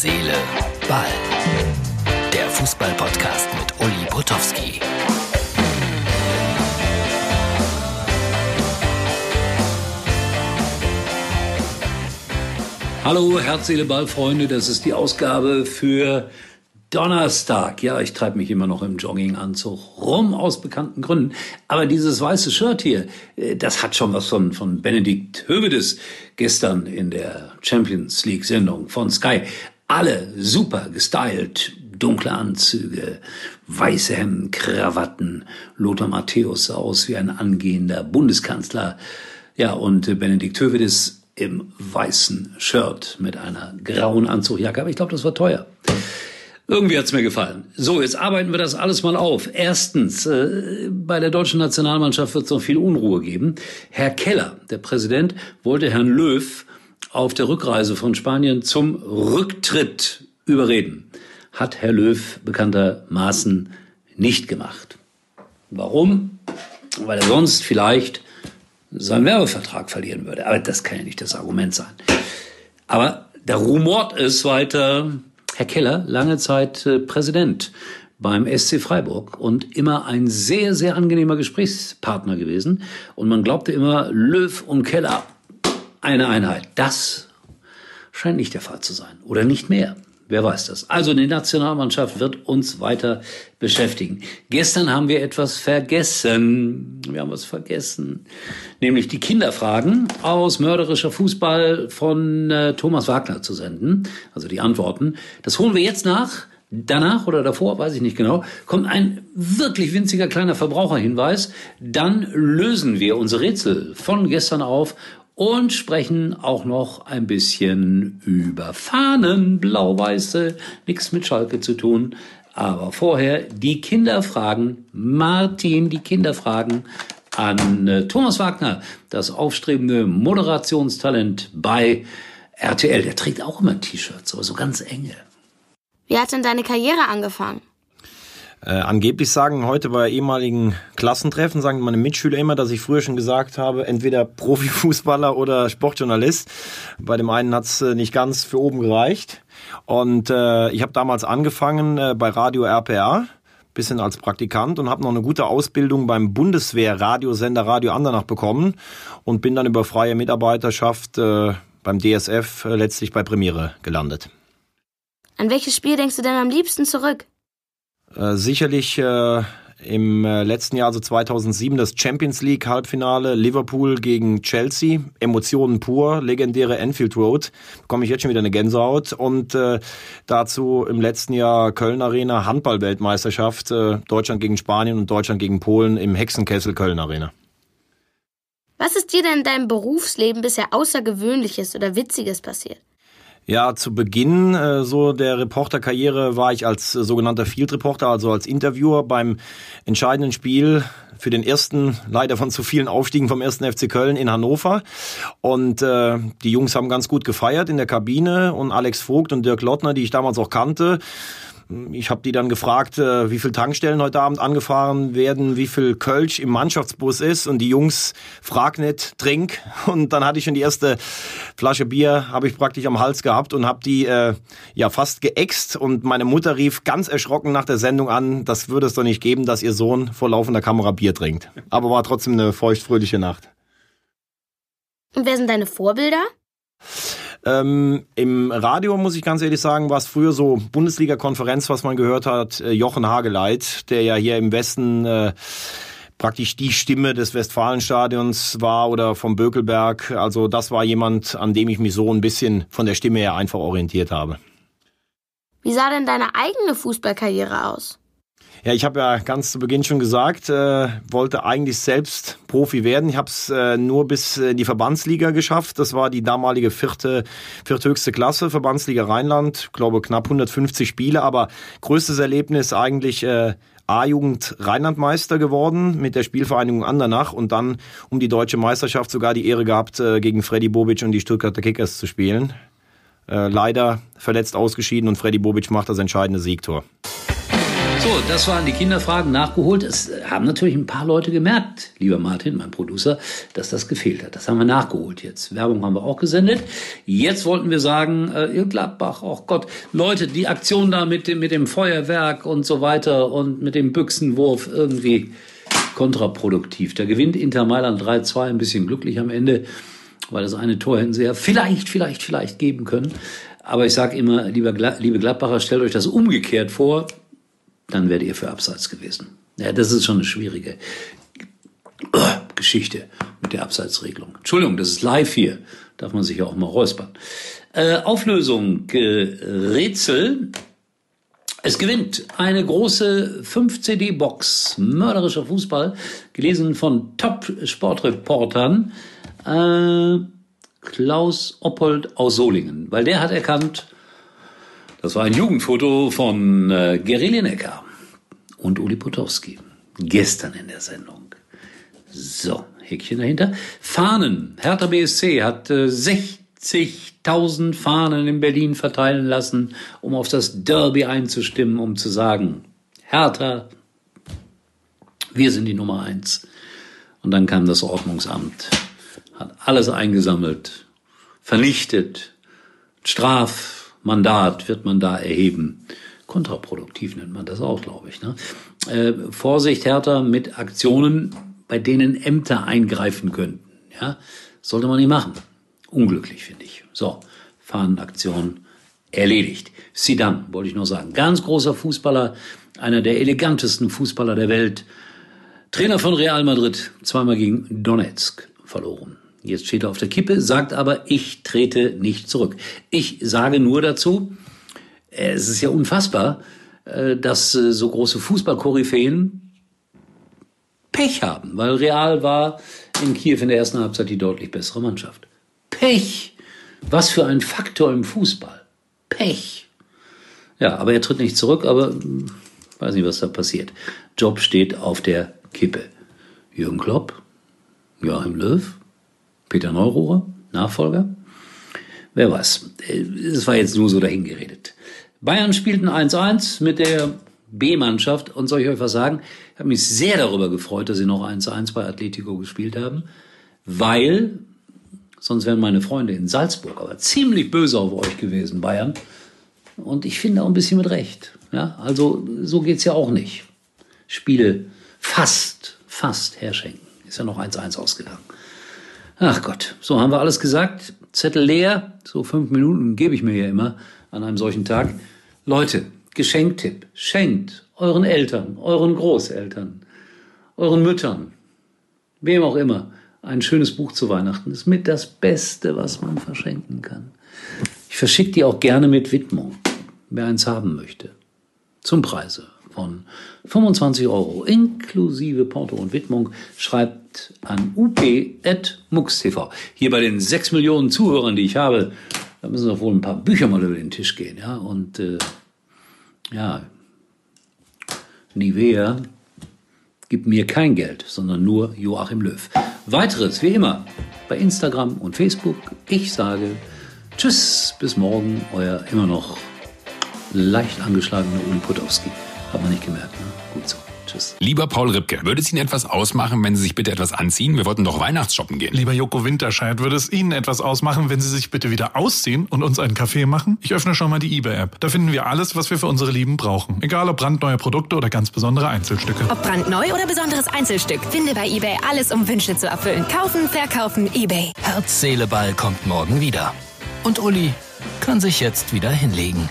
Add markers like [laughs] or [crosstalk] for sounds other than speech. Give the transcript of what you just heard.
Seele, Ball. Der Fußball-Podcast mit Uli Potowski. Hallo, Herz, Seele, Ball, Freunde. Das ist die Ausgabe für Donnerstag. Ja, ich treibe mich immer noch im Jogginganzug rum aus bekannten Gründen. Aber dieses weiße Shirt hier, äh, das hat schon was von, von Benedikt Hövedes gestern in der Champions League Sendung von Sky. Alle super gestylt, dunkle Anzüge, weiße Hemden, Krawatten. Lothar Matthäus sah aus wie ein angehender Bundeskanzler. Ja, und Benedikt Hövedes im weißen Shirt mit einer grauen Anzugjacke. Aber ich glaube, das war teuer. Irgendwie hat's mir gefallen. So, jetzt arbeiten wir das alles mal auf. Erstens, äh, bei der deutschen Nationalmannschaft wird es noch viel Unruhe geben. Herr Keller, der Präsident, wollte Herrn Löw auf der Rückreise von Spanien zum Rücktritt überreden. Hat Herr Löw bekanntermaßen nicht gemacht. Warum? Weil er sonst vielleicht seinen Werbevertrag verlieren würde. Aber das kann ja nicht das Argument sein. Aber da rumort es weiter, Herr Keller, lange Zeit äh, Präsident beim SC Freiburg und immer ein sehr, sehr angenehmer Gesprächspartner gewesen. Und man glaubte immer, Löw und Keller, eine Einheit. Das scheint nicht der Fall zu sein. Oder nicht mehr. Wer weiß das? Also die Nationalmannschaft wird uns weiter beschäftigen. Gestern haben wir etwas vergessen. Wir haben was vergessen. Nämlich die Kinderfragen aus mörderischer Fußball von äh, Thomas Wagner zu senden. Also die Antworten. Das holen wir jetzt nach. Danach oder davor, weiß ich nicht genau, kommt ein wirklich winziger kleiner Verbraucherhinweis. Dann lösen wir unsere Rätsel von gestern auf und sprechen auch noch ein bisschen über Fahnen, blau-weiße, nichts mit Schalke zu tun. Aber vorher die Kinderfragen. Martin, die Kinderfragen an äh, Thomas Wagner, das aufstrebende Moderationstalent bei RTL. Der trägt auch immer T-Shirts, aber so ganz enge. Wie hat denn deine Karriere angefangen? Äh, angeblich sagen heute bei ehemaligen Klassentreffen, sagen meine Mitschüler immer, dass ich früher schon gesagt habe, entweder Profifußballer oder Sportjournalist. Bei dem einen hat's äh, nicht ganz für oben gereicht. Und äh, ich habe damals angefangen äh, bei Radio RPR bisschen als Praktikant und habe noch eine gute Ausbildung beim Bundeswehr-Radiosender Radio Andernach bekommen und bin dann über freie Mitarbeiterschaft äh, beim DSF äh, letztlich bei Premiere gelandet. An welches Spiel denkst du denn am liebsten zurück? Äh, sicherlich äh, im äh, letzten Jahr, also 2007, das Champions League Halbfinale Liverpool gegen Chelsea. Emotionen pur, legendäre Enfield Road. Bekomme ich jetzt schon wieder eine Gänsehaut. Und äh, dazu im letzten Jahr Köln Arena Handball-Weltmeisterschaft. Äh, Deutschland gegen Spanien und Deutschland gegen Polen im Hexenkessel Köln Arena. Was ist dir denn in deinem Berufsleben bisher Außergewöhnliches oder Witziges passiert? Ja, zu Beginn äh, so der Reporterkarriere war ich als äh, sogenannter Field Reporter, also als Interviewer beim entscheidenden Spiel für den ersten, leider von zu vielen Aufstiegen vom ersten FC Köln in Hannover. Und äh, die Jungs haben ganz gut gefeiert in der Kabine und Alex Vogt und Dirk Lottner, die ich damals auch kannte, ich habe die dann gefragt, äh, wie viel Tankstellen heute Abend angefahren werden, wie viel Kölsch im Mannschaftsbus ist und die Jungs frag nicht, trink [laughs] und dann hatte ich schon die erste Flasche Bier habe ich praktisch am Hals gehabt und habe die äh, ja fast geäxt und meine Mutter rief ganz erschrocken nach der Sendung an, das würde es doch nicht geben, dass ihr Sohn vor laufender Kamera Bier trinkt. Aber war trotzdem eine feuchtfröhliche Nacht. Und wer sind deine Vorbilder? Ähm, Im Radio, muss ich ganz ehrlich sagen, war es früher so Bundesliga-Konferenz, was man gehört hat, äh, Jochen Hageleit, der ja hier im Westen äh, praktisch die Stimme des Westfalenstadions war oder vom Bökelberg. Also das war jemand, an dem ich mich so ein bisschen von der Stimme her einfach orientiert habe. Wie sah denn deine eigene Fußballkarriere aus? Ja, ich habe ja ganz zu Beginn schon gesagt, äh, wollte eigentlich selbst Profi werden. Ich habe es äh, nur bis in die Verbandsliga geschafft. Das war die damalige vierte, vierthöchste Klasse, Verbandsliga Rheinland. Ich glaube knapp 150 Spiele, aber größtes Erlebnis eigentlich äh, A-Jugend Rheinlandmeister geworden mit der Spielvereinigung Andernach und dann um die deutsche Meisterschaft sogar die Ehre gehabt, äh, gegen Freddy Bobic und die Stuttgarter Kickers zu spielen. Äh, leider verletzt ausgeschieden und Freddy Bobic macht das entscheidende Siegtor. So, das waren die Kinderfragen nachgeholt. Es haben natürlich ein paar Leute gemerkt, lieber Martin, mein Producer, dass das gefehlt hat. Das haben wir nachgeholt jetzt. Werbung haben wir auch gesendet. Jetzt wollten wir sagen, äh, ihr Gladbach, oh Gott, Leute, die Aktion da mit dem, mit dem Feuerwerk und so weiter und mit dem Büchsenwurf irgendwie kontraproduktiv. Da gewinnt Inter Mailand 3-2, ein bisschen glücklich am Ende, weil das eine Tor hätten sie ja vielleicht, vielleicht, vielleicht geben können. Aber ich sage immer, lieber, liebe Gladbacher, stellt euch das umgekehrt vor dann werdet ihr für Abseits gewesen. Ja, das ist schon eine schwierige Geschichte mit der Abseitsregelung. Entschuldigung, das ist live hier. Darf man sich ja auch mal räuspern. Äh, Auflösung, äh, Rätsel. Es gewinnt eine große 5-CD-Box, mörderischer Fußball, gelesen von Top-Sportreportern. Äh, Klaus Oppold aus Solingen, weil der hat erkannt, das war ein Jugendfoto von äh, Gary Lineker und Uli Potowski. Gestern in der Sendung. So, Häkchen dahinter. Fahnen. Hertha BSC hat äh, 60.000 Fahnen in Berlin verteilen lassen, um auf das Derby einzustimmen, um zu sagen, Hertha, wir sind die Nummer eins. Und dann kam das Ordnungsamt, hat alles eingesammelt, vernichtet, Straf, Mandat wird man da erheben. Kontraproduktiv nennt man das auch, glaube ich. Ne? Äh, Vorsicht härter mit Aktionen, bei denen Ämter eingreifen könnten. Ja? Sollte man nicht machen. Unglücklich, finde ich. So, Fahnenaktion erledigt. Sidan, wollte ich nur sagen. Ganz großer Fußballer, einer der elegantesten Fußballer der Welt. Trainer von Real Madrid, zweimal gegen Donetsk verloren. Jetzt steht er auf der Kippe, sagt aber, ich trete nicht zurück. Ich sage nur dazu, äh, es ist ja unfassbar, äh, dass äh, so große Fußballkoryphäen Pech haben, weil Real war in Kiew in der ersten Halbzeit die deutlich bessere Mannschaft. Pech! Was für ein Faktor im Fußball. Pech! Ja, aber er tritt nicht zurück, aber hm, weiß nicht, was da passiert. Job steht auf der Kippe. Jürgen Klopp, Joachim Löw, Peter Neururer, Nachfolger. Wer weiß. Es war jetzt nur so dahingeredet. Bayern spielten 1-1 mit der B-Mannschaft und soll ich euch was sagen? Ich habe mich sehr darüber gefreut, dass sie noch 1-1 bei Atletico gespielt haben, weil sonst wären meine Freunde in Salzburg aber ziemlich böse auf euch gewesen, Bayern. Und ich finde auch ein bisschen mit Recht. Ja, also so geht's ja auch nicht. Spiele fast, fast herschenken. Ist ja noch 1-1 ausgegangen. Ach Gott, so haben wir alles gesagt. Zettel leer, so fünf Minuten gebe ich mir ja immer an einem solchen Tag. Leute, Geschenktipp, schenkt euren Eltern, euren Großeltern, euren Müttern, wem auch immer, ein schönes Buch zu Weihnachten. Ist mit das Beste, was man verschenken kann. Ich verschicke die auch gerne mit Widmung, wer eins haben möchte. Zum Preise von 25 Euro inklusive Porto und Widmung schreibt an up.mux.tv. Hier bei den 6 Millionen Zuhörern, die ich habe, da müssen doch wohl ein paar Bücher mal über den Tisch gehen. Ja? Und äh, ja, Nivea gibt mir kein Geld, sondern nur Joachim Löw. Weiteres, wie immer, bei Instagram und Facebook. Ich sage Tschüss, bis morgen, euer immer noch leicht angeschlagener Uli Potowski. Hat man nicht gemerkt, ne? Gut so. Tschüss. Lieber Paul Ripke, würde es Ihnen etwas ausmachen, wenn Sie sich bitte etwas anziehen? Wir wollten doch Weihnachtsshoppen gehen. Lieber Joko Winterscheid, würde es Ihnen etwas ausmachen, wenn Sie sich bitte wieder ausziehen und uns einen Kaffee machen? Ich öffne schon mal die eBay-App. Da finden wir alles, was wir für unsere Lieben brauchen. Egal ob brandneue Produkte oder ganz besondere Einzelstücke. Ob brandneu oder besonderes Einzelstück, finde bei eBay alles, um Wünsche zu erfüllen. Kaufen, verkaufen, eBay. Herz, Seele, Ball kommt morgen wieder. Und Uli kann sich jetzt wieder hinlegen.